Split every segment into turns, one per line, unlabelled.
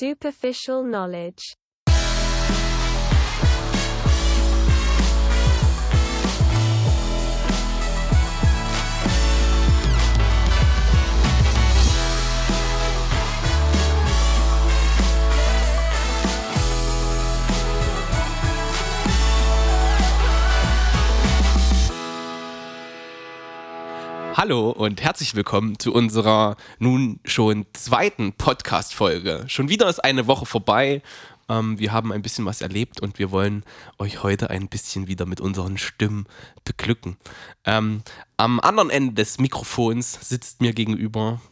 superficial knowledge.
Hallo und herzlich willkommen zu unserer nun schon zweiten Podcast-Folge. Schon wieder ist eine Woche vorbei. Ähm, wir haben ein bisschen was erlebt und wir wollen euch heute ein bisschen wieder mit unseren Stimmen beglücken. Ähm, am anderen Ende des Mikrofons sitzt mir gegenüber.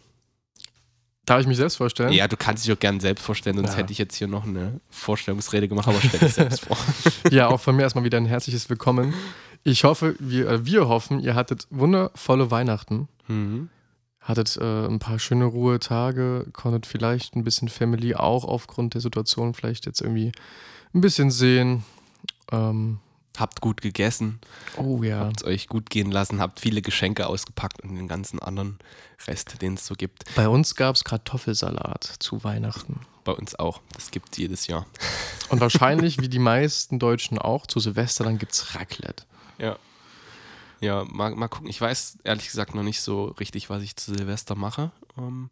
Darf ich mich selbst vorstellen?
Ja, du kannst dich auch gerne selbst vorstellen, sonst
Ja.
hätte ich jetzt hier noch eine Vorstellungsrede gemacht, aber stell dich selbst vor.
Ja, auch von mir erstmal wieder ein herzliches Willkommen. Ich hoffe, wir, äh, wir hoffen, ihr hattet wundervolle Weihnachten.
Mhm.
Hattet äh, ein paar schöne Ruhetage, konntet vielleicht ein bisschen Family auch aufgrund der Situation vielleicht jetzt irgendwie ein bisschen sehen. Ähm,
Habt gut gegessen.
oh ja.
habt es euch gut gehen lassen, habt viele Geschenke ausgepackt und den ganzen anderen Rest, den es so gibt.
Bei uns gab es Kartoffelsalat zu Weihnachten.
Bei uns auch. Das gibt es jedes Jahr.
Und wahrscheinlich, wie die meisten Deutschen auch, zu Silvester dann gibt es Raclette.
Ja. Ja, mal, mal gucken. Ich weiß ehrlich gesagt noch nicht so richtig, was ich zu Silvester mache. Ähm,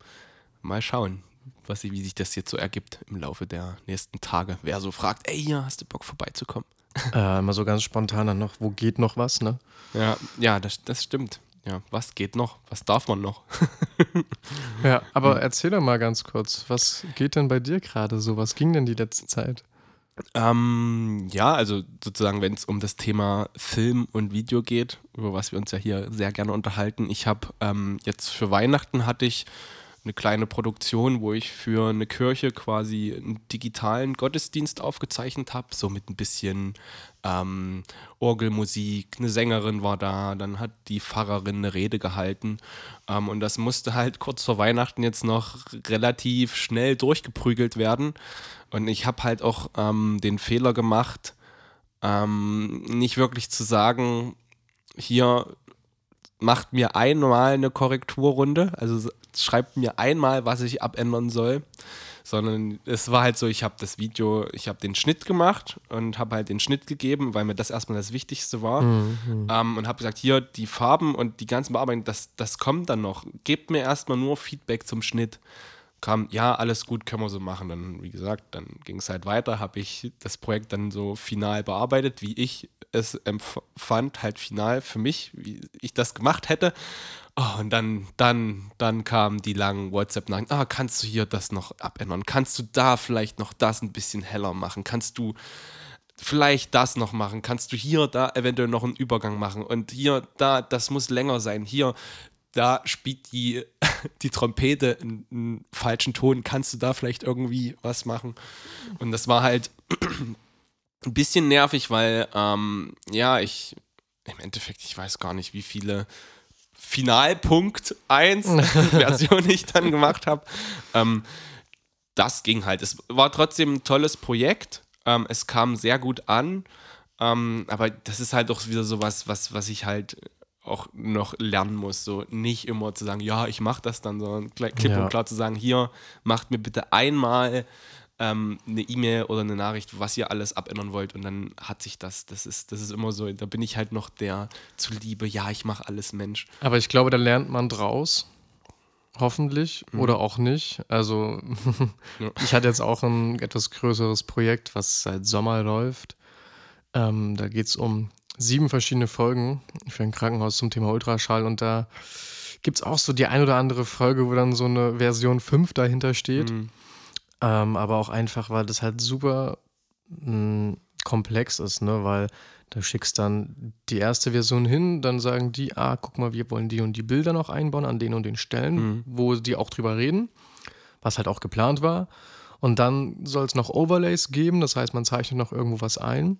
mal schauen, was, wie sich das jetzt so ergibt im Laufe der nächsten Tage. Wer so fragt, ey, hier hast du Bock vorbeizukommen?
Äh, immer so ganz spontan dann noch, wo geht noch was, ne?
Ja, ja, das, das stimmt. Ja, was geht noch? Was darf man noch?
Ja,
Hm.
aber erzähl doch mal ganz kurz, was geht denn bei dir gerade so? Was ging denn die letzte Zeit?
Ähm, ja, also sozusagen, wenn es um das Thema Film und Video geht, über was wir uns ja hier sehr gerne unterhalten. Ich habe ähm, jetzt für Weihnachten hatte ich eine kleine Produktion, wo ich für eine Kirche quasi einen digitalen Gottesdienst aufgezeichnet habe, so mit ein bisschen ähm, Orgelmusik, eine Sängerin war da, dann hat die Pfarrerin eine Rede gehalten. Ähm, und das musste halt kurz vor Weihnachten jetzt noch relativ schnell durchgeprügelt werden und ich habe halt auch ähm, den Fehler gemacht, ähm, nicht wirklich zu sagen, hier macht mir einmal eine Korrekturrunde, also schreibt mir einmal, was ich abändern soll, sondern es war halt so, ich habe das Video, ich habe den Schnitt gemacht und habe halt den Schnitt gegeben, weil mir das erstmal das Wichtigste war ähm, und habe gesagt, hier die Farben und die ganzen Bearbeitungen, das, das kommt dann noch. Gebt mir erstmal nur Feedback zum Schnitt. Kam, ja, alles gut, können wir so machen. Dann, wie gesagt, dann ging es halt weiter, habe ich das Projekt dann so final bearbeitet, wie ich es empfand, halt final für mich, wie ich das gemacht hätte. Oh, und dann, dann, dann kamen die langen WhatsApp-Nachrichten. Ah, kannst du hier das noch abändern? Kannst du da vielleicht noch das ein bisschen heller machen? Kannst du vielleicht das noch machen? Kannst du hier, da eventuell noch einen Übergang machen? Und hier, da, das muss länger sein. Hier, da spielt die, die Trompete einen, einen falschen Ton. Kannst du da vielleicht irgendwie was machen? Und das war halt ein bisschen nervig, weil, ähm, ja, ich im Endeffekt, ich weiß gar nicht, wie viele Finalpunkt 1 Version ich dann gemacht habe. Ähm, das ging halt. Es war trotzdem ein tolles Projekt. Ähm, es kam sehr gut an. Ähm, aber das ist halt auch wieder so was, was, was ich halt auch noch lernen muss. So nicht immer zu sagen, ja, ich mache das dann, sondern klipp
Ja.
und klar zu sagen, hier, macht mir bitte einmal ähm, eine E-Mail oder eine Nachricht, was ihr alles abändern wollt und dann hat sich das. Das ist, das ist immer so, da bin ich halt noch der zuliebe, ja, ich mache alles Mensch.
Aber ich glaube, da lernt man draus. Hoffentlich oder auch nicht. Also,
Ja.
ich hatte jetzt auch ein etwas größeres Projekt, was seit Sommer läuft. Ähm, da geht es um sieben verschiedene Folgen für ein Krankenhaus zum Thema Ultraschall. Und da gibt es auch so die ein oder andere Folge, wo dann so eine Version 5 dahinter steht.
Mhm.
Ähm, aber auch einfach, weil das halt super mh, komplex ist, ne? Weil du schickst dann die erste Version hin, dann sagen die, ah, guck mal, wir wollen die und die Bilder noch einbauen an den und den Stellen,
Mhm.
wo die auch drüber reden, was halt auch geplant war. Und dann soll es noch Overlays geben, das heißt, man zeichnet noch irgendwo was ein.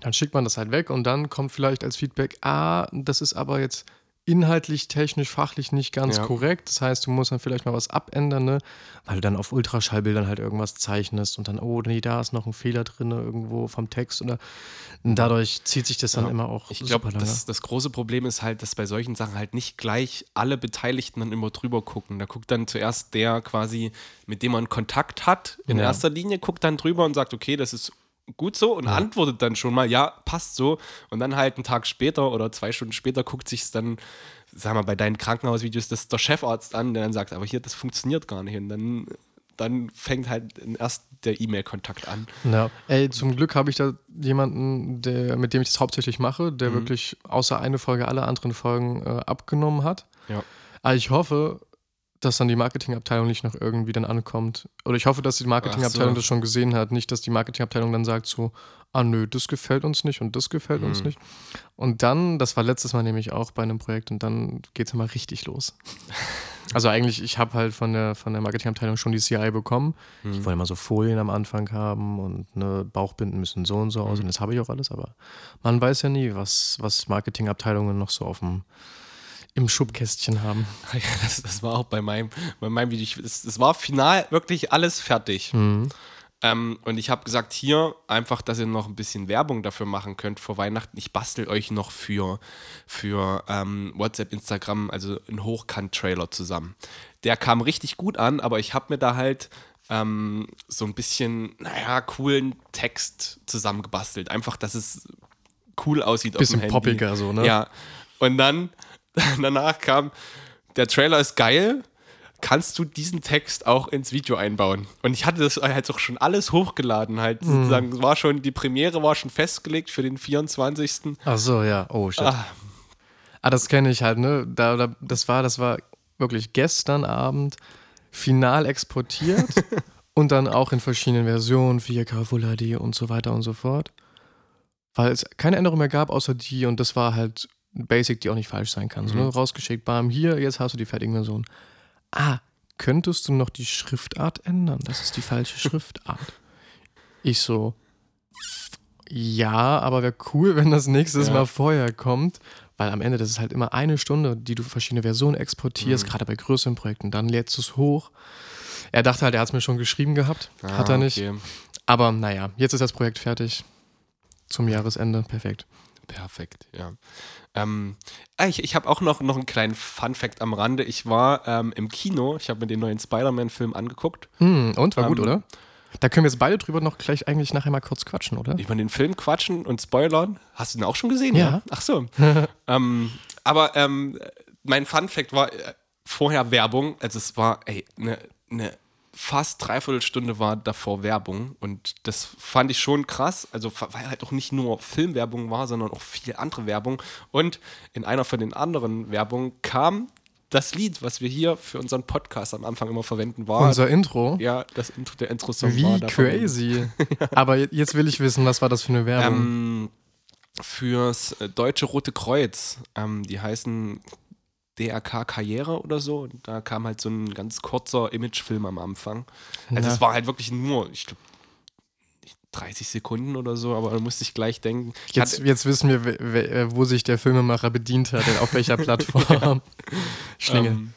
Dann schickt man das halt weg und dann kommt vielleicht als Feedback, ah, das ist aber jetzt inhaltlich, technisch, fachlich nicht ganz
Ja.
korrekt. Das heißt, du musst dann vielleicht mal was abändern, ne? weil du dann auf Ultraschallbildern halt irgendwas zeichnest und dann, oh nee, da ist noch ein Fehler drin irgendwo vom Text oder und dadurch zieht sich das dann
Ja.
immer auch
Ich glaube, das, das große Problem ist halt, dass bei solchen Sachen halt nicht gleich alle Beteiligten dann immer drüber gucken. Da guckt dann zuerst der quasi, mit dem man Kontakt hat, in
Ja.
erster Linie, guckt dann drüber und sagt, okay, das ist gut so und antwortet dann schon mal, ja, passt so. Und dann halt einen Tag später oder zwei Stunden später guckt sich es dann, sag mal, bei deinen Krankenhausvideos das der Chefarzt an, der dann sagt, aber hier, das funktioniert gar nicht. Und dann, dann fängt halt erst der E-Mail-Kontakt an.
Ja, ey, zum Glück habe ich da jemanden, der, mit dem ich das hauptsächlich mache, der
Mhm.
wirklich außer eine Folge alle anderen Folgen äh, abgenommen hat.
Ja.
Aber ich hoffe, dass dann die Marketingabteilung nicht noch irgendwie dann ankommt. Oder ich hoffe, dass die Marketingabteilung
so.
das schon gesehen hat. Nicht, dass die Marketingabteilung dann sagt so, ah nö, das gefällt uns nicht und das gefällt uns
Mhm.
nicht. Und dann, das war letztes Mal nämlich auch bei einem Projekt und dann geht es immer richtig los. Also eigentlich, ich habe halt von der, von der Marketingabteilung schon die CI bekommen. Ich wollte immer so Folien am Anfang haben und ne, Bauchbinden müssen so und so aus und das habe ich auch alles, aber man weiß ja nie, was, was Marketingabteilungen noch so auf dem, im Schubkästchen haben.
Ja, das, das war auch bei meinem, bei meinem Video. Ich- Es, es war final wirklich alles fertig.
Mhm.
Ähm, und ich habe gesagt, hier einfach, dass ihr noch ein bisschen Werbung dafür machen könnt vor Weihnachten. Ich bastel euch noch für, für ähm, WhatsApp, Instagram, also einen Hochkant-Trailer zusammen. Der kam richtig gut an, aber ich habe mir da halt ähm, so ein bisschen, naja, coolen Text zusammengebastelt. Einfach, dass es cool aussieht
Bisschen
auf dem Handy.
poppiger so, ne?
Ja. Und dann, danach kam, der Trailer ist geil, kannst du diesen Text auch ins Video einbauen? Und ich hatte das halt auch schon alles hochgeladen, halt
Mhm.
sozusagen, war schon, die Premiere war schon festgelegt für den 24.
Ach so, ja. Oh, shit.
Ah,
Ah, das kenne ich halt, ne? Da, da, das war, das war wirklich gestern Abend final exportiert und dann auch in verschiedenen Versionen, 4K, Full HD und so weiter und so fort. Weil es keine Änderung mehr gab, außer die, und das war halt Basic, die auch nicht falsch sein kann. So, ne? Rausgeschickt, bam, hier, jetzt hast du die fertigen Versionen. Ah, könntest du noch die Schriftart ändern? Das ist die falsche Schriftart. Ich so, ja, aber wäre cool, wenn das nächstes
Ja.
Mal vorher kommt, weil am Ende das ist halt immer eine Stunde, die du verschiedene Versionen
Mhm.
exportierst, gerade bei größeren Projekten, dann lädst du es hoch. Er dachte halt, er hat es mir schon geschrieben gehabt, hat er
ah,
nicht.
okay.
Aber naja, jetzt ist das Projekt fertig. Zum Jahresende, perfekt.
Perfekt, ja. Ähm, ah, ich ich habe auch noch, noch einen kleinen Fun-Fact am Rande. Ich war ähm, im Kino, ich habe mir den neuen Spider-Man-Film angeguckt.
Hm, und, war gut,
Ähm,
oder? Da können wir jetzt beide drüber noch gleich eigentlich nachher mal kurz quatschen, oder?
über den Film quatschen und spoilern. Hast du den auch schon gesehen?
Ja.
Ach so. ähm, aber ähm, mein Fun Fact war äh, vorher Werbung. Also es war, ey, eine ne fast dreiviertel Stunde war davor Werbung und das fand ich schon krass. Also weil halt auch nicht nur Filmwerbung war, sondern auch viel andere Werbung. Und in einer von den anderen Werbungen kam das Lied, was wir hier für unseren Podcast am Anfang immer verwenden, war
Unser Intro.
ja das Intro, der Intro-Song war
Wie
da verwendet.
crazy. Aber je- jetzt will ich wissen, was war das für eine Werbung?
Ähm, fürs äh, Deutsche Rote Kreuz. Ähm, die heißen DRK Karriere oder so. Und da kam halt so ein ganz kurzer Imagefilm am Anfang. Also
Na.
es war halt wirklich nur, ich glaube, 30 Sekunden oder so, aber da musste ich gleich denken. Ich
Jetzt, jetzt wissen wir, äh, wo sich der Filmemacher bedient hat, auf welcher Plattform. Schlinge.
Ähm,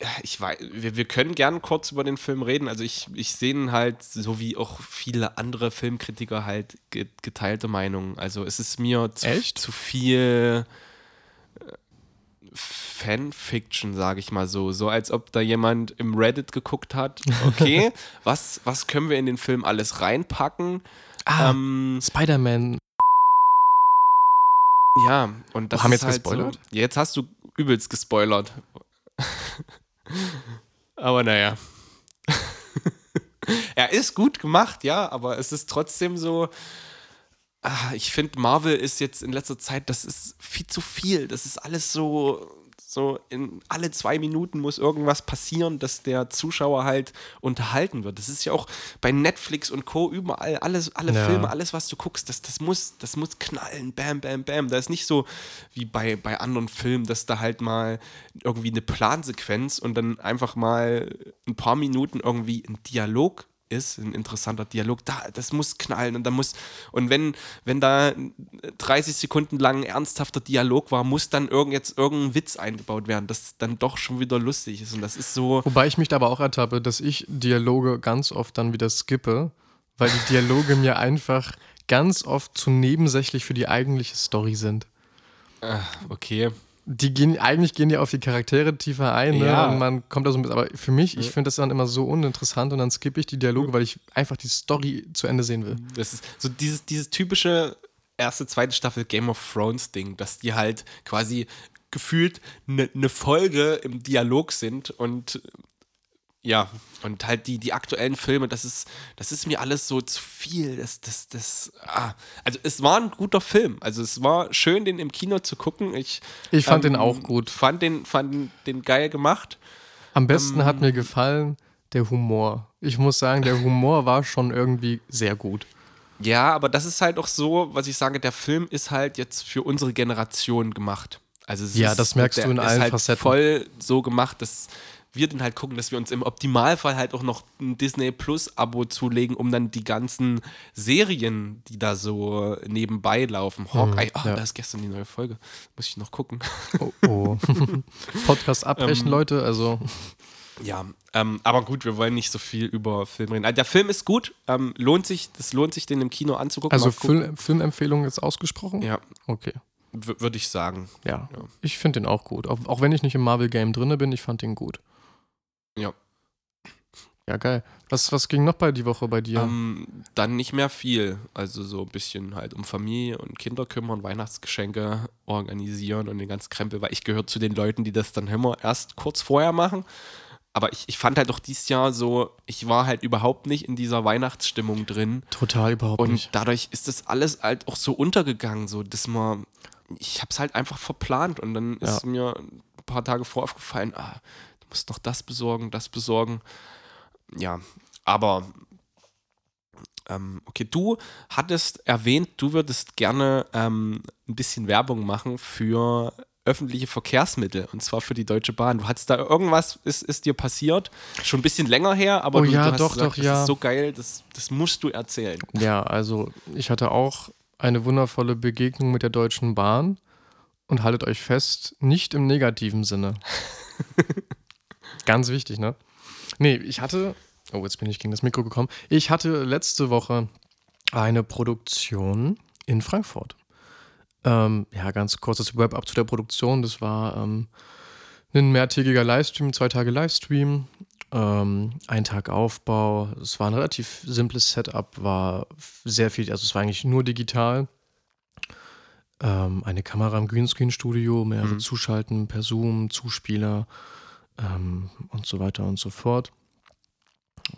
ja, ich weiß, wir, wir können gern kurz über den Film reden. Also ich, ich sehe ihn halt, so wie auch viele andere Filmkritiker halt ge- geteilte Meinungen. Also es ist mir zu,
Echt?
zu viel Fanfiction, sage ich mal so. So als ob da jemand im Reddit geguckt hat, okay, was, was können wir in den Film alles reinpacken?
ah,
Ähm,
Spider-Man.
Ja, und das
Haben wir
ist
jetzt
halt
gespoilert?
So, jetzt hast du übelst gespoilert. aber naja. er ist gut gemacht, ja, aber es ist trotzdem so. Ah, ich finde, Marvel ist jetzt in letzter Zeit, das ist viel zu viel. Das ist alles so. So, in alle zwei Minuten muss irgendwas passieren, dass der Zuschauer halt unterhalten wird. Das ist ja auch bei Netflix und Co. überall, alles, alle
Ja.
Filme, alles, was du guckst, das, das, muss, das muss knallen, bam, bam, bam. Da ist nicht so wie bei, bei anderen Filmen, dass da halt mal irgendwie eine Plansequenz und dann einfach mal ein paar Minuten irgendwie ein Dialog ist, ein interessanter Dialog, da, das muss knallen und da muss, und wenn, wenn da 30 Sekunden lang ernsthafter Dialog war, muss dann irgend jetzt irgendein Witz eingebaut werden, das dann doch schon wieder lustig ist. Und das ist so.
Wobei ich mich da aber auch ertappe, dass ich Dialoge ganz oft dann wieder skippe, weil die Dialoge mir einfach ganz oft zu nebensächlich für die eigentliche Story sind.
Äh, okay.
Die gehen, eigentlich gehen die auf die Charaktere tiefer ein, ne?
Ja.
Und man kommt da so ein bisschen. Aber für mich, ich finde das dann immer so uninteressant und dann skippe ich die Dialoge, weil ich einfach die Story zu Ende sehen will.
Das ist so dieses, dieses typische erste, zweite Staffel Game of Thrones Ding, dass die halt quasi gefühlt eine ne Folge im Dialog sind und ja, und halt die, die aktuellen Filme, das ist, das ist mir alles so zu viel. Das, das, das, ah. Also es war ein guter Film. Also es war schön, den im Kino zu gucken. Ich,
Ich fand
ähm,
den auch gut.
Fand den, fand den geil gemacht.
Am besten hat
Ähm.
mir gefallen der Humor. Ich muss sagen, der Humor war schon irgendwie sehr gut.
Ja, aber das ist halt auch so, was ich sage, der Film ist halt jetzt für unsere Generation gemacht. Also es
Ja,
ist,
das merkst
der
du in
ist
allen
halt
Facetten.
voll so gemacht, dass wir den halt gucken, dass wir uns im Optimalfall halt auch noch ein Disney Plus Abo zulegen, um dann die ganzen Serien, die da so nebenbei laufen. Hawkeye, ah,
ja.
da ist gestern die neue Folge. Muss ich noch gucken.
Oh, oh. Podcast abbrechen,
Ähm,
Leute. Also,
Ja, ähm, aber gut, wir wollen nicht so viel über Film reden. Also der Film ist gut, ähm, lohnt sich, das lohnt sich, den im Kino anzugucken.
also. Film, Filmempfehlung ist ausgesprochen?
Ja,
Okay.
würde ich sagen.
Ja.
Ja.
Ich finde den auch gut. Auch, auch wenn ich nicht im Marvel-Game drin bin, ich fand den gut.
Ja.
Ja, geil. Was, was ging noch bei die Woche bei dir?
Ähm, dann nicht mehr viel. Also so ein bisschen halt um Familie und Kinder kümmern, Weihnachtsgeschenke organisieren und den ganzen Krempel, weil ich gehöre zu den Leuten, die das dann immer erst kurz vorher machen. Aber ich, ich fand halt auch dieses Jahr so, ich war halt überhaupt nicht in dieser Weihnachtsstimmung drin.
Total überhaupt
Und
nicht.
dadurch ist das alles halt auch so untergegangen, so dass man, ich hab's halt einfach verplant und dann ist
Ja.
mir ein paar Tage vor aufgefallen, ah, du musst noch das besorgen, das besorgen. Ja, aber ähm, okay, du hattest erwähnt, du würdest gerne ähm, ein bisschen Werbung machen für öffentliche Verkehrsmittel und zwar für die Deutsche Bahn. Du hattest da irgendwas, ist, ist dir passiert? Schon ein bisschen länger her, aber
Oh
du,
ja,
du hast
doch,
gesagt,
doch,
das
ja.
ist so geil, das, das musst du erzählen.
Ja, also ich hatte auch eine wundervolle Begegnung mit der Deutschen Bahn und haltet euch fest, nicht im negativen Sinne. Ganz wichtig, ne? Nee, ich hatte, oh, jetzt bin ich gegen das Mikro gekommen. Ich hatte letzte Woche eine Produktion in Frankfurt. Ähm, ja, ganz kurz das Wrap-up zu der Produktion. Das war ähm, ein mehrtägiger Livestream, zwei Tage Livestream, ähm, ein Tag Aufbau. Es war ein relativ simples Setup, war sehr viel, also es war eigentlich nur digital. Ähm, eine Kamera im Greenscreen-Studio, mehrere
Mhm.
Zuschalten per Zoom, Zuspieler ähm, und so weiter und so fort.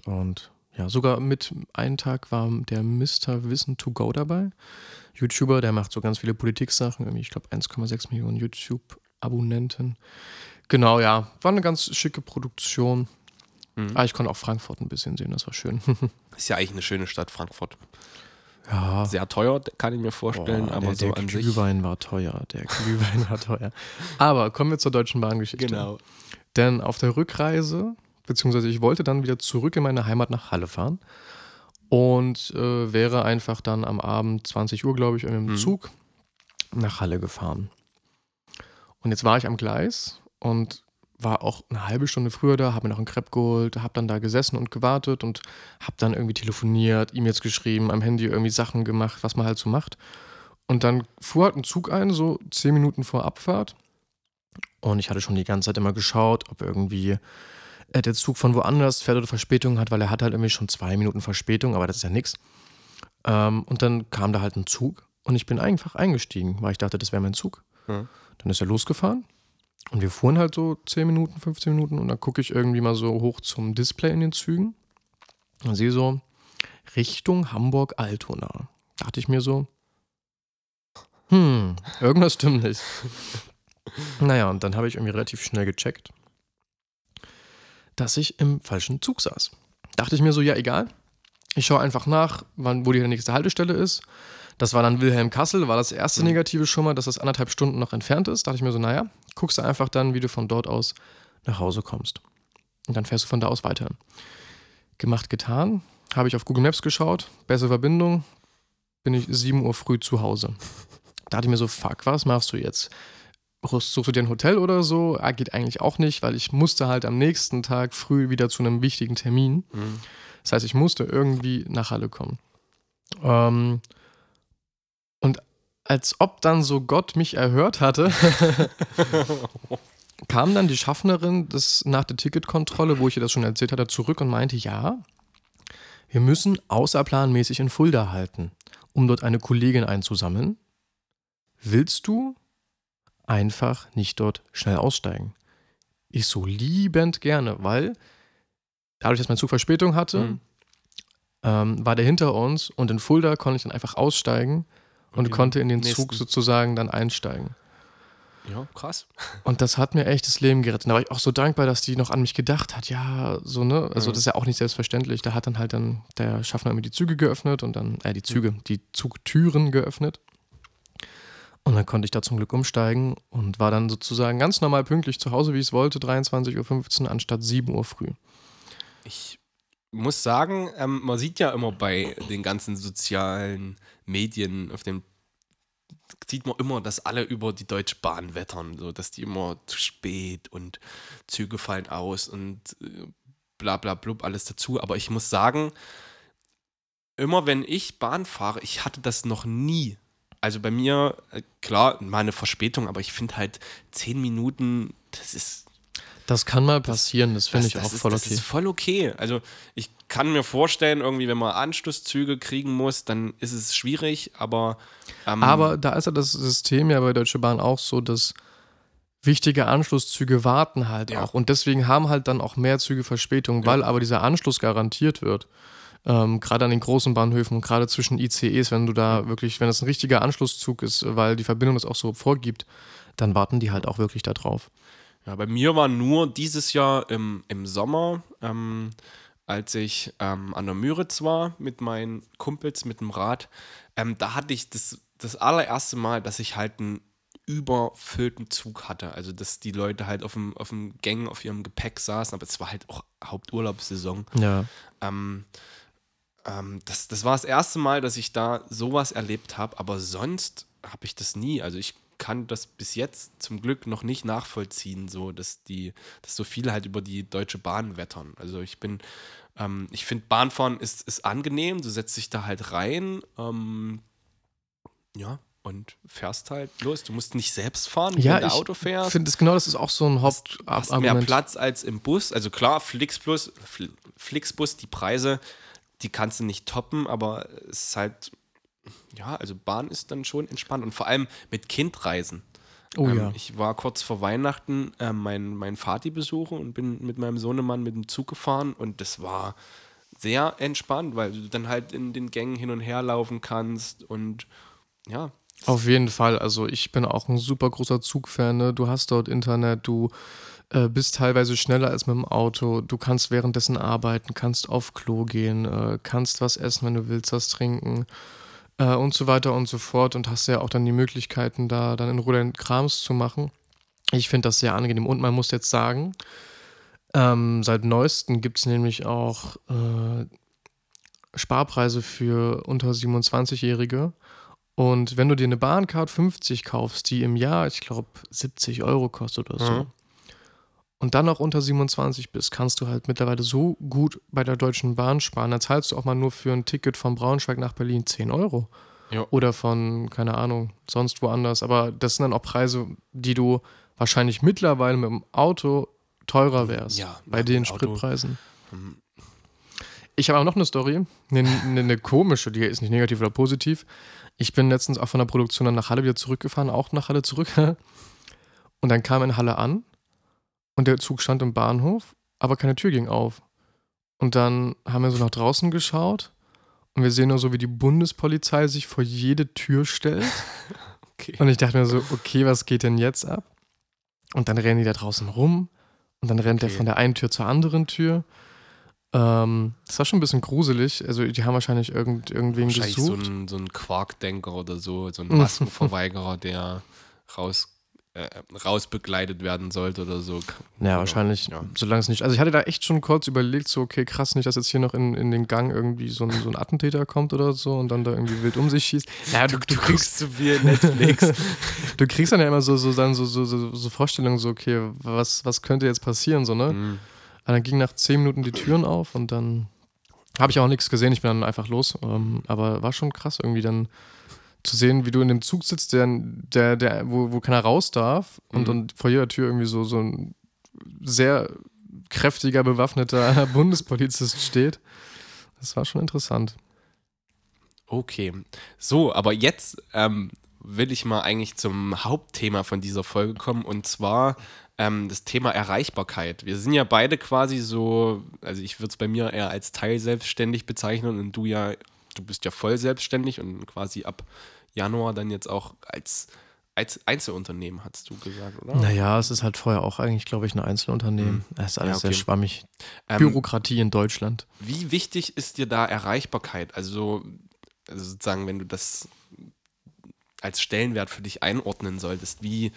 Und ja, sogar mit einem Tag war der Mr. Wissen to go dabei. YouTuber, der macht so ganz viele Politik-Sachen, irgendwie, ich glaube 1,6 Millionen YouTube-Abonnenten. Genau, ja, war eine ganz schicke Produktion.
Mhm.
Ah, ich konnte auch Frankfurt ein bisschen sehen, das war schön.
Ist ja eigentlich eine schöne Stadt, Frankfurt.
ja,
Sehr teuer, kann ich mir vorstellen,
Boah,
aber
der,
so
der
an sich.
Glühwein war teuer, der Glühwein war teuer. Aber kommen wir zur Deutschen Bahngeschichte.
Genau.
Denn auf der Rückreise, beziehungsweise ich wollte dann wieder zurück in meine Heimat nach Halle fahren und äh, wäre einfach dann am Abend 20 Uhr, glaube ich, mit dem
Mhm.
Zug nach Halle gefahren. Und jetzt war ich am Gleis und war auch eine halbe Stunde früher da, habe mir noch einen Crepe geholt, habe dann da gesessen und gewartet und habe dann irgendwie telefoniert, E-Mails geschrieben, am Handy irgendwie Sachen gemacht, was man halt so macht. Und dann fuhr halt ein Zug ein, so zehn Minuten vor Abfahrt. Und ich hatte schon die ganze Zeit immer geschaut, ob irgendwie äh, der Zug von woanders fährt oder Verspätung hat, weil er hat halt irgendwie schon zwei Minuten Verspätung, aber das ist ja nichts. Ähm, und dann kam da halt ein Zug und ich bin einfach eingestiegen, weil ich dachte, das wäre mein Zug.
Ja.
Dann ist er losgefahren und wir fuhren halt so 10 Minuten, 15 Minuten und dann gucke ich irgendwie mal so hoch zum Display in den Zügen und sehe so Richtung Hamburg-Altona. Dachte ich mir so, hm, irgendwas stimmt nicht. Naja, und dann habe ich irgendwie relativ schnell gecheckt, dass ich im falschen Zug saß. Dachte ich mir so, ja, egal. Ich schaue einfach nach, wann, wo die nächste Haltestelle ist. Das war dann Wilhelm Kassel, war das erste
Mhm.
Negative schon mal, dass das anderthalb Stunden noch entfernt ist. Dachte ich mir so, naja, guckst du einfach dann, wie du von dort aus nach Hause kommst. Und dann fährst du von da aus weiter. Gemacht, getan. habe ich auf Google Maps geschaut, bessere Verbindung, bin ich 7 Uhr früh zu Hause. Da dachte ich mir so, fuck, was machst du jetzt? Suchst du dir ein Hotel oder so? Ah, geht eigentlich auch nicht, weil ich musste halt am nächsten Tag früh wieder zu einem wichtigen Termin.
Mhm.
Das heißt, ich musste irgendwie nach Halle kommen. Ähm, und als ob dann so Gott mich erhört hatte, kam dann die Schaffnerin des, nach der Ticketkontrolle, wo ich ihr das schon erzählt hatte, zurück und meinte, ja, wir müssen außerplanmäßig in Fulda halten, um dort eine Kollegin einzusammeln. Willst du einfach nicht dort schnell aussteigen? Ich so liebend gerne, weil dadurch, dass mein Zug Verspätung hatte,
Mhm.
ähm, war der hinter uns und in Fulda konnte ich dann einfach aussteigen und
den
konnte in den
nächsten.
Zug sozusagen dann einsteigen.
Ja, krass.
Und das hat mir echt das Leben gerettet. Da war ich auch so dankbar, dass die noch an mich gedacht hat. Ja, so, ne? Also,
Mhm.
das ist ja auch nicht selbstverständlich. Da hat dann halt dann der Schaffner mir die Züge geöffnet und dann, äh, die Züge, die Zugtüren geöffnet. Und dann konnte ich da zum Glück umsteigen und war dann sozusagen ganz normal pünktlich zu Hause, wie ich es wollte, 23.15 Uhr anstatt 7 Uhr früh.
Ich muss sagen, ähm, man sieht ja immer bei den ganzen sozialen Medien auf dem sieht man immer, dass alle über die Deutsche Bahn wettern, so dass die immer zu spät und Züge fallen aus und äh, bla bla blub alles dazu. Aber ich muss sagen, immer wenn ich Bahn fahre, ich hatte das noch nie. Also bei mir, äh, klar, mal eine Verspätung, aber ich finde halt zehn Minuten, das ist
Das kann mal passieren, das finde ich
das
auch
ist,
voll
das
okay.
ist voll okay. Also ich kann mir vorstellen, irgendwie, wenn man Anschlusszüge kriegen muss, dann ist es schwierig, aber ähm,
Aber da ist ja das System ja bei Deutsche Bahn auch so, dass wichtige Anschlusszüge warten halt
Ja.
auch. Und deswegen haben halt dann auch mehr Züge Verspätung, weil aber dieser Anschluss garantiert wird. Ähm, gerade an den großen Bahnhöfen und gerade zwischen ICEs, wenn du da wirklich, wenn das ein richtiger Anschlusszug ist, weil die Verbindung das auch so vorgibt, dann warten die halt auch wirklich da drauf.
ja, bei mir war nur dieses Jahr im, im Sommer, ähm, als ich ähm, an der Müritz war mit meinen Kumpels mit dem Rad, ähm, da hatte ich das, das allererste Mal, dass ich halt einen überfüllten Zug hatte. Also, dass die Leute halt auf dem, auf dem Gang auf ihrem Gepäck saßen, aber es war halt auch Haupturlaubssaison.
Ja.
Ähm, ähm, das, das war das erste Mal, dass ich da sowas erlebt habe, aber sonst habe ich das nie. Also ich kann das bis jetzt zum Glück noch nicht nachvollziehen, so dass die, dass so viele halt über die Deutsche Bahn wettern. Also ich bin, ähm, ich finde Bahnfahren ist, ist angenehm, du setzt dich da halt rein, ähm, ja, und fährst halt los. Du musst nicht selbst fahren,
Ja,
wenn du
ich
Auto fährst
finde es genau, das ist auch so ein
hast mehr
Hauptargument.
Platz als im Bus. Also klar, Flixbus, Fl- Flixbus, die Preise, die kannst du nicht toppen, aber es ist halt, ja, also Bahn ist dann schon entspannt und vor allem mit Kindreisen.
Oh
ähm,
ja.
Ich war kurz vor Weihnachten äh, mein, mein Vati besuchen und bin mit meinem Sohnemann mit dem Zug gefahren und das war sehr entspannt, weil du dann halt in den Gängen hin und her laufen kannst und ja,
Auf jeden Fall. Also ich bin auch ein super großer Zugfan. Ne? Du hast dort Internet, du äh, bist teilweise schneller als mit dem Auto. Du kannst währenddessen arbeiten, kannst auf Klo gehen, äh, kannst was essen, wenn du willst, was trinken äh, und so weiter und so fort. Und hast ja auch dann die Möglichkeiten, da dann in Ruhe Krams zu machen. Ich finde das sehr angenehm. Und man muss jetzt sagen, ähm, seit neuestem gibt es nämlich auch äh, Sparpreise für unter 27-Jährige. Und wenn du dir eine Bahncard 50 kaufst, die im Jahr, ich glaube, 70 Euro kostet oder so,
Mhm.
Und dann noch unter 27 bist, kannst du halt mittlerweile so gut bei der Deutschen Bahn sparen. Da zahlst du auch mal nur für ein Ticket von Braunschweig nach Berlin 10 Euro.
Ja.
Oder von, keine Ahnung, sonst woanders. Aber das sind dann auch Preise, die du wahrscheinlich mittlerweile mit dem Auto teurer wärst.
Ja,
bei den
dem Auto.
Spritpreisen.
hm,
Ich habe auch noch eine Story, eine, eine, eine komische, die ist nicht negativ oder positiv. Ich bin letztens auch von der Produktion dann nach Halle wieder zurückgefahren, auch nach Halle zurück. Und dann kam in Halle an und der Zug stand im Bahnhof, aber keine Tür ging auf. Und dann haben wir so nach draußen geschaut und wir sehen nur so, wie die Bundespolizei sich vor jede Tür stellt.
okay.
Und ich dachte mir so, okay, was geht denn jetzt ab? Und dann rennen die da draußen rum und dann rennt der
Okay.
von der einen Tür zur anderen Tür. Ähm, das war schon ein bisschen gruselig. Also die haben wahrscheinlich irgend, irgendwen
Wahrscheinlich so
gesucht.
ein, so ein Quarkdenker oder so, so ein Maskenverweigerer, der raus äh, rausbegleitet werden sollte oder so.
Ja, wahrscheinlich,
Ja.
solange es nicht. Also ich hatte da echt schon kurz überlegt, so, okay, krass, nicht, dass jetzt hier noch in, in den Gang irgendwie so ein, so ein Attentäter kommt oder so und dann da irgendwie wild um sich schießt. Ja, du, du kriegst,
zu viel Netflix.
du kriegst dann ja immer so, so, dann so, so, so, so Vorstellungen, so, okay, was, was könnte jetzt passieren, so, ne?
Mhm.
Aber dann ging nach zehn Minuten die Türen auf und dann habe ich auch nichts gesehen, ich bin dann einfach los. Ähm, aber war schon krass, irgendwie dann zu sehen, wie du in dem Zug sitzt, der, der, der, wo, wo keiner raus darf und
Mhm.
dann vor jeder Tür irgendwie so, so ein sehr kräftiger, bewaffneter Bundespolizist steht. Das war schon interessant.
Okay. So, aber jetzt ähm, will ich mal eigentlich zum Hauptthema von dieser Folge kommen und zwar ähm, das Thema Erreichbarkeit. Wir sind ja beide quasi so, also ich würde es bei mir eher als teilselbstständig bezeichnen und du ja, du bist ja voll selbstständig und quasi ab Januar dann jetzt auch als, als Einzelunternehmen, hast du gesagt, oder?
Naja, es ist halt vorher auch eigentlich, glaube ich, ein Einzelunternehmen. Es ist alles
Mhm. Ja, okay.
sehr schwammig.
Ähm,
Bürokratie in Deutschland.
Wie wichtig ist dir da Erreichbarkeit? Also, also sozusagen, wenn du das als Stellenwert für dich einordnen solltest, wie,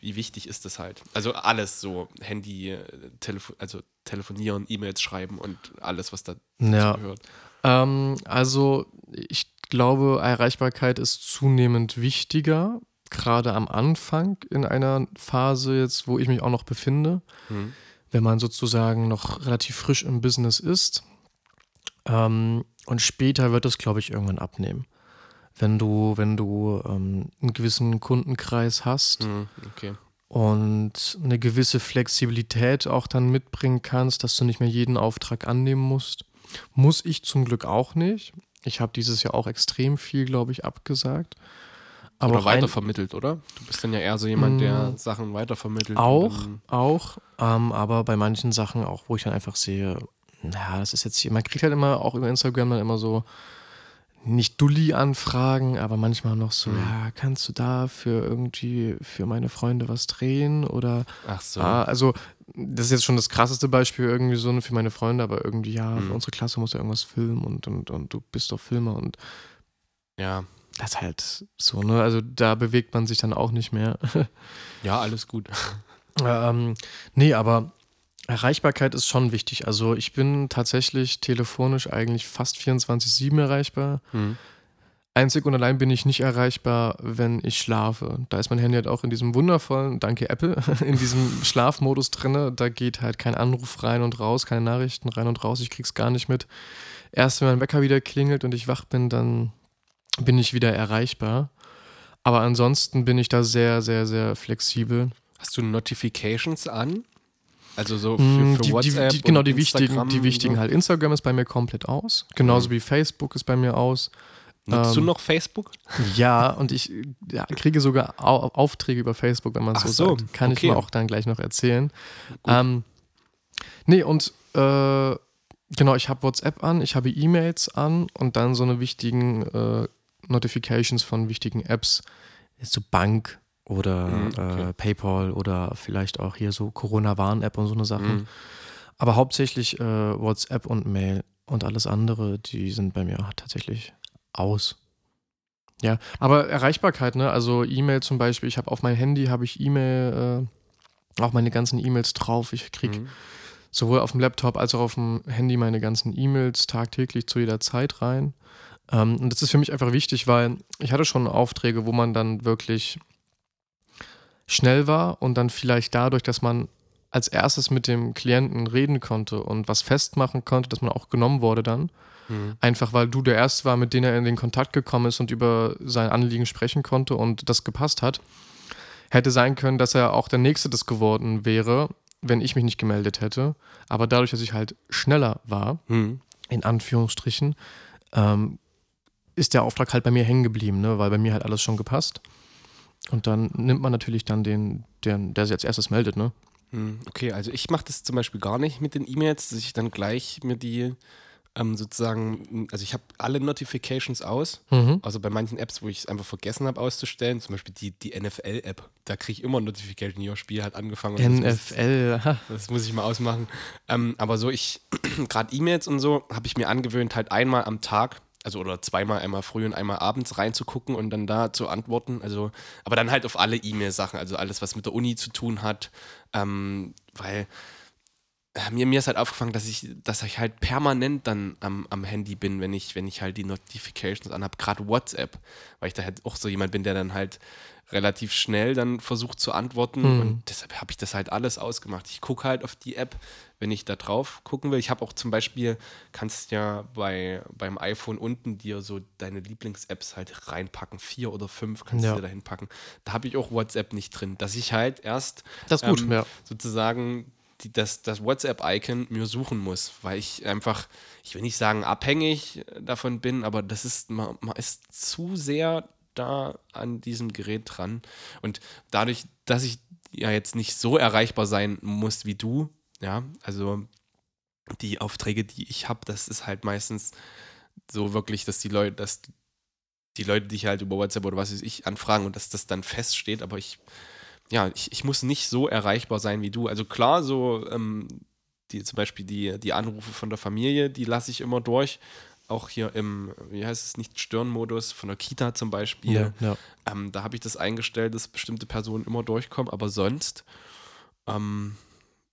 wie wichtig ist das halt? Also alles so, Handy, Telefo also telefonieren, E-Mails schreiben und alles, was da
Ja.
gehört.
Ähm, also ich glaube, Erreichbarkeit ist zunehmend wichtiger, gerade am Anfang in einer Phase jetzt, wo ich mich auch noch befinde,
Mhm.
wenn man sozusagen noch relativ frisch im Business ist. Ähm, und später wird es, glaube ich, irgendwann abnehmen. Wenn du, wenn du ähm, einen gewissen Kundenkreis hast,
Mhm. Okay.
und eine gewisse Flexibilität auch dann mitbringen kannst, dass du nicht mehr jeden Auftrag annehmen musst. Muss ich zum Glück auch nicht. Ich habe dieses Jahr auch extrem viel, glaube ich, abgesagt. Aber
Oder weitervermittelt, oder? Du bist dann ja eher so jemand, der
Mm.
Sachen weitervermittelt.
Auch, auch, ähm, aber bei manchen Sachen auch, wo ich dann einfach sehe, naja, das ist jetzt hier, man kriegt halt immer auch über Instagram dann immer so nicht Dulli-Anfragen, aber manchmal noch so,
Mhm.
ja, kannst du da für irgendwie für meine Freunde was drehen oder
Ach so.
Ah, also das ist jetzt schon das krasseste Beispiel irgendwie so ne, für meine Freunde, aber irgendwie, ja,
Mhm.
für unsere Klasse muss ja irgendwas filmen und, und, und du bist doch Filmer und
Ja.
das ist halt so, ne? Also da bewegt man sich dann auch nicht mehr.
Ja, alles gut.
ähm, nee, aber Erreichbarkeit ist schon wichtig. Also ich bin tatsächlich telefonisch eigentlich fast 24-7 erreichbar.
Mhm.
Einzig und allein bin ich nicht erreichbar, wenn ich schlafe. Da ist mein Handy halt auch in diesem wundervollen, danke Apple, in diesem Schlafmodus drinne. Da geht halt kein Anruf rein und raus, keine Nachrichten rein und raus. Ich krieg's gar nicht mit. Erst wenn mein Wecker wieder klingelt und ich wach bin, dann bin ich wieder erreichbar. Aber ansonsten bin ich da sehr, sehr, sehr flexibel.
Hast du Notifications an? Also so für,
Mm,
für
die,
WhatsApp
die, die, genau, die wichtigen,
Instagram
die
und
wichtigen
so?
halt. Instagram ist bei mir komplett aus. Genauso
Mhm.
wie Facebook ist bei mir aus.
Nutzt du
ähm,
noch Facebook?
Ja, und ich ja, kriege sogar Au Aufträge über Facebook, wenn man es so,
so,
sagt. Kann ich
okay.
mir auch dann gleich noch erzählen.
Gut.
Ähm, nee, und äh, genau, ich habe WhatsApp an, ich habe E-Mails an und dann so eine wichtigen äh, Notifications von wichtigen Apps, jetzt so Bank oder
Mhm, okay.
äh, PayPal oder vielleicht auch hier so Corona-Warn-App und so eine Sachen.
Mhm.
Aber hauptsächlich äh, WhatsApp und Mail und alles andere, die sind bei mir tatsächlich aus. Ja, aber Erreichbarkeit, ne? Also E-Mail zum Beispiel, ich habe auf mein Handy habe ich E-Mail, äh, auch meine ganzen E-Mails drauf. Ich kriege
Mhm.
sowohl auf dem Laptop als auch auf dem Handy meine ganzen E-Mails tagtäglich zu jeder Zeit rein. Ähm, und das ist für mich einfach wichtig, weil ich hatte schon Aufträge, wo man dann wirklich schnell war und dann vielleicht dadurch, dass man als erstes mit dem Klienten reden konnte und was festmachen konnte, dass man auch genommen wurde dann.
Mhm.
Einfach weil du der Erste war, mit dem er in den Kontakt gekommen ist und über sein Anliegen sprechen konnte und das gepasst hat. Hätte sein können, dass er auch der Nächste das geworden wäre, wenn ich mich nicht gemeldet hätte. Aber dadurch, dass ich halt schneller war,
Mhm.
in Anführungsstrichen, ähm, ist der Auftrag halt bei mir hängen geblieben, ne? weil bei mir halt alles schon gepasst. Und dann nimmt man natürlich dann den, den der sich als erstes meldet, ne?
Mhm. Okay, also ich mache das zum Beispiel gar nicht mit den E-Mails, dass ich dann gleich mir die ähm, sozusagen, also ich habe alle Notifications aus,
Mhm.
also bei manchen Apps, wo ich es einfach vergessen habe auszustellen, zum Beispiel die, die NFL-App, da kriege ich immer Notification, hier Spiel hat angefangen. und das muss-
NFL.
Das muss ich mal ausmachen. Ähm, aber so, ich, gerade E-Mails und so, habe ich mir angewöhnt, halt einmal am Tag also oder zweimal, einmal früh und einmal abends reinzugucken und dann da zu antworten. Also, aber dann halt auf alle E-Mail-Sachen, also alles, was mit der Uni zu tun hat, ähm, weil mir, mir ist halt aufgefallen, dass ich, dass ich halt permanent dann am, am Handy bin, wenn ich, wenn ich halt die Notifications anhabe, gerade WhatsApp, weil ich da halt auch so jemand bin, der dann halt relativ schnell dann versucht zu antworten
Mhm.
und deshalb habe ich das halt alles ausgemacht. Ich gucke halt auf die App, wenn ich da drauf gucken will. Ich habe auch zum Beispiel, kannst ja bei, beim iPhone unten dir so deine Lieblings-Apps halt reinpacken, vier oder fünf kannst
Ja.
du dir da hinpacken. Da habe ich auch WhatsApp nicht drin, dass ich halt erst
ist gut,
ähm,
ja.
sozusagen die, das, das WhatsApp-Icon mir suchen muss, weil ich einfach, ich will nicht sagen abhängig davon bin, aber das ist, man, man ist zu sehr da an diesem Gerät dran. Und dadurch, dass ich ja jetzt nicht so erreichbar sein muss wie du, ja, also die Aufträge, die ich habe, das ist halt meistens so wirklich, dass die Leute, dass die Leute dich halt über WhatsApp oder was weiß ich anfragen und dass das dann feststeht, aber ich, ja, ich, ich muss nicht so erreichbar sein wie du. Also klar, so ähm, die, zum Beispiel die, die Anrufe von der Familie, die lasse ich immer durch. Auch hier im, wie heißt es, nicht Stören-Modus von der Kita zum Beispiel.
Ja, ja.
Ähm, da habe ich das eingestellt, dass bestimmte Personen immer durchkommen, aber sonst, ähm,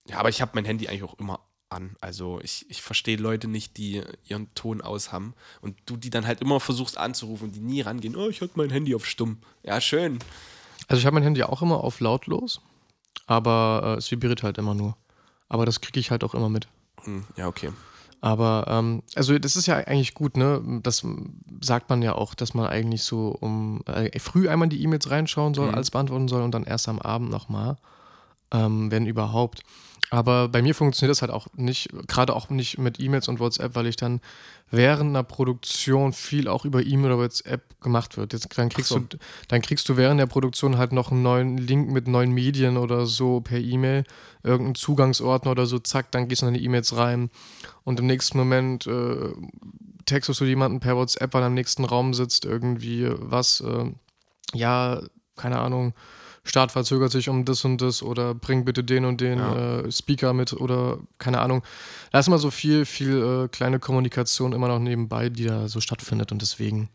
ja, aber ich habe mein Handy eigentlich auch immer an. Also ich, ich verstehe Leute nicht, die ihren Ton aus haben und du die dann halt immer versuchst anzurufen und die nie rangehen. Oh, ich hatte mein Handy auf stumm. Ja, schön.
Also ich habe mein Handy auch immer auf lautlos, aber äh, es vibriert halt immer nur. Aber das kriege ich halt auch immer mit.
Hm, ja, okay.
Aber ähm, also das ist ja eigentlich gut, ne? Das sagt man ja auch, dass man eigentlich so um äh, früh einmal die E-Mails reinschauen soll,
Mhm.
alles beantworten soll und dann erst am Abend nochmal, ähm, wenn überhaupt. Aber bei mir funktioniert das halt auch nicht, gerade auch nicht mit E-Mails und WhatsApp, weil ich dann während einer Produktion viel auch über E-Mail oder WhatsApp gemacht wird. Jetzt, dann, kriegst
so.
du, dann kriegst du während der Produktion halt noch einen neuen Link mit neuen Medien oder so per E-Mail, irgendeinen Zugangsordner oder so, zack, dann gehst du in die E-Mails rein und im nächsten Moment äh, textest du jemanden per WhatsApp, weil er im nächsten Raum sitzt, irgendwie was, äh, ja, keine Ahnung, Start verzögert sich um das und das oder bring bitte den und den
Ja.
äh, Speaker mit oder keine Ahnung. Da ist immer so viel, viel äh, kleine Kommunikation immer noch nebenbei, die da so stattfindet und deswegen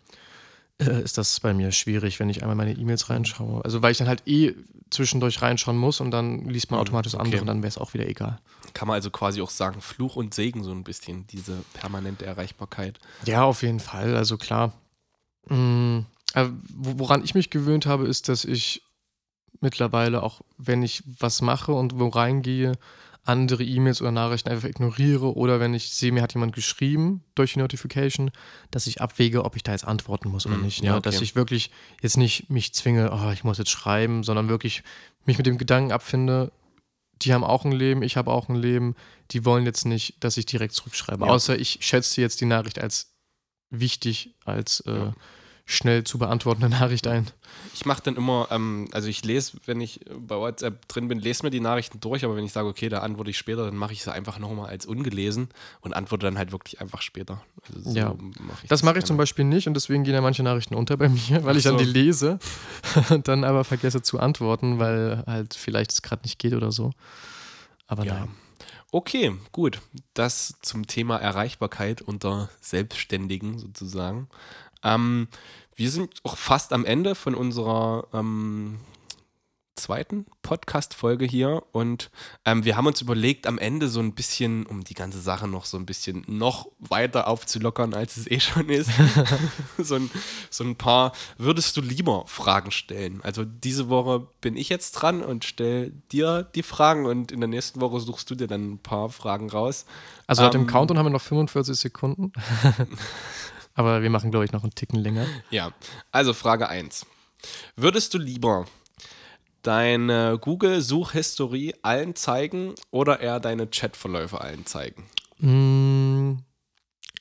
äh, ist das bei mir schwierig, wenn ich einmal meine E-Mails reinschaue. Also weil ich dann halt eh zwischendurch reinschauen muss und dann liest man
Mhm,
automatisch
okay.
andere und dann wäre es auch wieder egal.
Kann man also quasi auch sagen, Fluch und Segen so ein bisschen, diese permanente Erreichbarkeit.
Ja, auf jeden Fall. Also klar. Wo- woran ich mich gewöhnt habe, ist, dass ich mittlerweile auch, wenn ich was mache und wo reingehe, andere E-Mails oder Nachrichten einfach ignoriere oder wenn ich sehe, mir hat jemand geschrieben durch die Notification, dass ich abwäge, ob ich da jetzt antworten muss oder
Mm,
nicht.
ja,
Ne? Dass
okay.
ich wirklich jetzt nicht mich zwinge, oh, ich muss jetzt schreiben, sondern wirklich mich mit dem Gedanken abfinde, die haben auch ein Leben, ich habe auch ein Leben, die wollen jetzt nicht, dass ich direkt zurückschreibe.
Ja.
Außer ich schätze jetzt die Nachricht als wichtig, als äh,
Ja.
Schnell zu beantwortende Nachricht ein.
Ich mache dann immer, ähm, also ich lese, wenn ich bei WhatsApp drin bin, lese mir die Nachrichten durch, aber wenn ich sage, okay, da antworte ich später, dann mache ich sie einfach nochmal als ungelesen und antworte dann halt wirklich einfach später. Also so
Ja.
mach ich
Das mache ich zum. Beispiel nicht und deswegen gehen ja manche Nachrichten unter bei mir, weil
Ach
ich dann
so.
die lese und dann aber vergesse zu antworten, weil halt vielleicht es gerade nicht geht oder so. Aber
Ja.
naja.
Okay, gut. Das zum Thema Erreichbarkeit unter Selbstständigen sozusagen. Ähm, wir sind auch fast am Ende von unserer ähm, zweiten Podcast-Folge hier und ähm, wir haben uns überlegt, am Ende so ein bisschen, um die ganze Sache noch so ein bisschen noch weiter aufzulockern, als es eh schon ist, so, ein, so ein paar würdest du lieber Fragen stellen. Also diese Woche bin ich jetzt dran und stelle dir die Fragen und in der nächsten Woche suchst du dir dann ein paar Fragen raus.
Also laut dem
Ähm,
Countdown haben wir noch 45 Sekunden. aber wir machen, glaube ich, noch einen Ticken länger.
Ja, also Frage 1. Würdest du lieber deine Google-Suchhistorie allen zeigen oder eher deine Chatverläufe allen zeigen?
Mm,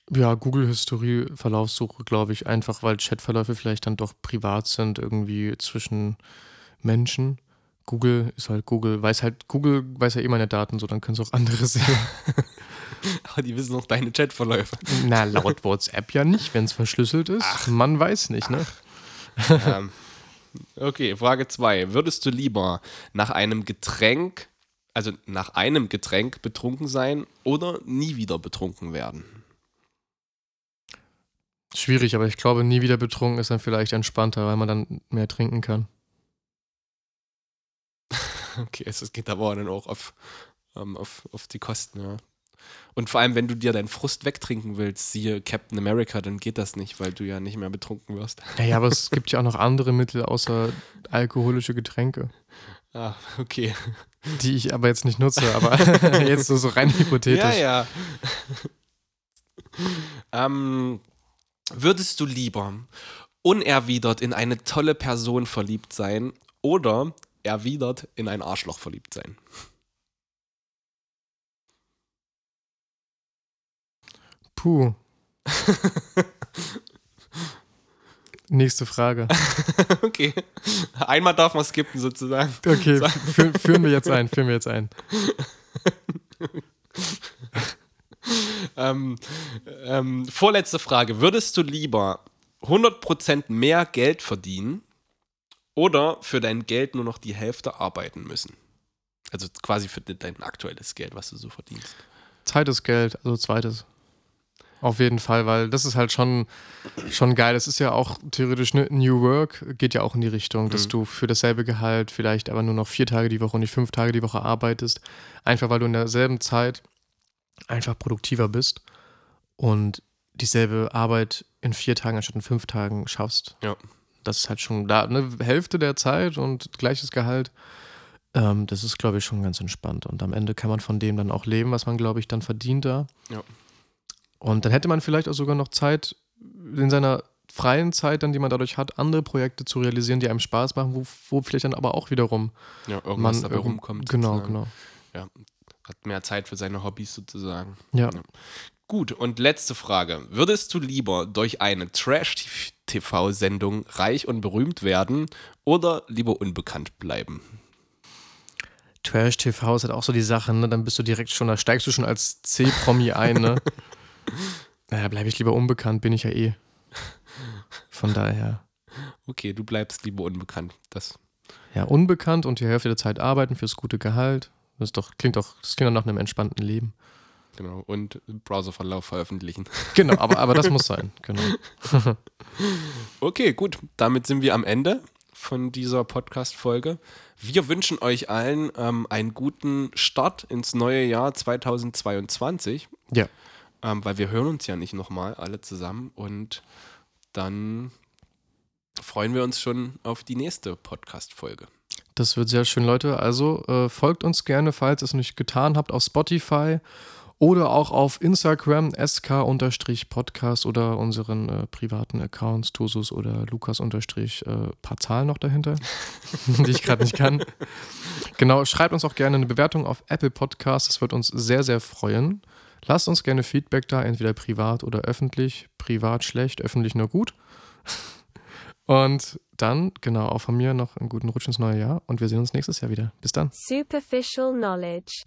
Ja, Google-Historie, Verlaufssuche, glaube ich, einfach weil Chatverläufe vielleicht dann doch privat sind, irgendwie zwischen Menschen. Google ist halt Google, weiß halt, Google weiß ja eh meine Daten, so dann können es auch andere sehen.
Aber die wissen noch deine Chatverläufe.
Na, laut WhatsApp ja nicht, wenn es verschlüsselt ist. Man weiß nicht, ne?
ähm, okay, Frage 2. Würdest du lieber nach einem Getränk, also nach einem Getränk betrunken sein oder nie wieder betrunken werden?
Schwierig, aber ich glaube, nie wieder betrunken ist dann vielleicht entspannter, weil man dann mehr trinken kann.
Okay, es geht aber dann auch auf, ähm, auf, auf die Kosten, ja. Und vor allem, wenn du dir deinen Frust wegtrinken willst, siehe Captain America, dann geht das nicht, weil du ja nicht mehr betrunken wirst.
Naja, aber es gibt ja auch noch andere Mittel außer alkoholische Getränke,
Ah, okay.
die ich aber jetzt nicht nutze, aber jetzt so, so rein hypothetisch.
Ja, ja. ähm, würdest du lieber unerwidert in eine tolle Person verliebt sein oder erwidert in ein Arschloch verliebt sein?
Puh. Nächste Frage.
okay. Einmal darf man skippen sozusagen.
Okay, fü führen wir jetzt ein, führen wir jetzt ein.
Ähm, ähm, vorletzte Frage. Würdest du lieber 100% mehr Geld verdienen oder für dein Geld nur noch die Hälfte arbeiten müssen? Also quasi für dein aktuelles Geld, was du so verdienst.
Zeit ist Geld, also zweites. Auf jeden Fall, weil das ist halt schon, schon geil. Es ist ja auch theoretisch ne, New Work, geht ja auch in die Richtung, dass
Mhm.
du für dasselbe Gehalt vielleicht aber nur noch vier Tage die Woche und nicht fünf Tage die Woche arbeitest. Einfach weil du in derselben Zeit einfach produktiver bist und dieselbe Arbeit in vier Tagen anstatt in fünf Tagen schaffst.
Ja.
Das ist halt schon da, eine Hälfte der Zeit und gleiches Gehalt. Ähm, das ist, glaube ich, schon ganz entspannt. Und am Ende kann man von dem dann auch leben, was man, glaube ich, dann verdient da.
Ja.
Und dann hätte man vielleicht auch sogar noch Zeit, in seiner freien Zeit, dann, die man dadurch hat, andere Projekte zu realisieren, die einem Spaß machen, wo, wo vielleicht dann aber auch wiederum
Ja, irgendwas
man
dabei rumkommt.
Genau,
sozusagen.
genau.
Ja, hat mehr Zeit für seine Hobbys sozusagen.
Ja.
Gut, und letzte Frage. Würdest du lieber durch eine Trash-TV-Sendung reich und berühmt werden oder lieber unbekannt bleiben?
Trash TV ist halt auch so die Sache, ne? Dann bist du direkt schon, da steigst du schon als C-Promi ein, ne? naja, bleibe ich lieber unbekannt, bin ich ja eh. Von daher.
Okay, du bleibst lieber unbekannt. Das,
Ja, unbekannt und die Hälfte der Zeit arbeiten fürs gute Gehalt. Das doch, klingt doch, das klingt doch nach einem entspannten Leben.
genau. Und Browserverlauf veröffentlichen.
Genau, aber, aber das muss sein, genau.
Okay, gut. Damit sind wir am Ende von dieser Podcast-Folge. Wir wünschen euch allen ähm, einen guten Start ins neue Jahr 2022.
Ja.
Ähm, weil wir hören uns ja nicht nochmal alle zusammen und dann freuen wir uns schon auf die nächste Podcast-Folge.
Das wird sehr schön, Leute. Also äh, folgt uns gerne, falls ihr es nicht getan habt, auf Spotify oder auch auf Instagram sk-podcast oder unseren äh, privaten Accounts, Tosus oder Lukas äh, paar Zahlen noch dahinter, die ich gerade nicht kann. Genau, schreibt uns auch gerne eine Bewertung auf Apple Podcasts, das wird uns sehr, sehr freuen. Lasst uns gerne Feedback da, entweder privat oder öffentlich. Privat schlecht, öffentlich nur gut. Und dann, genau, auch von mir noch einen guten Rutsch ins neue Jahr und wir sehen uns nächstes Jahr wieder. Bis dann.
Superficial knowledge.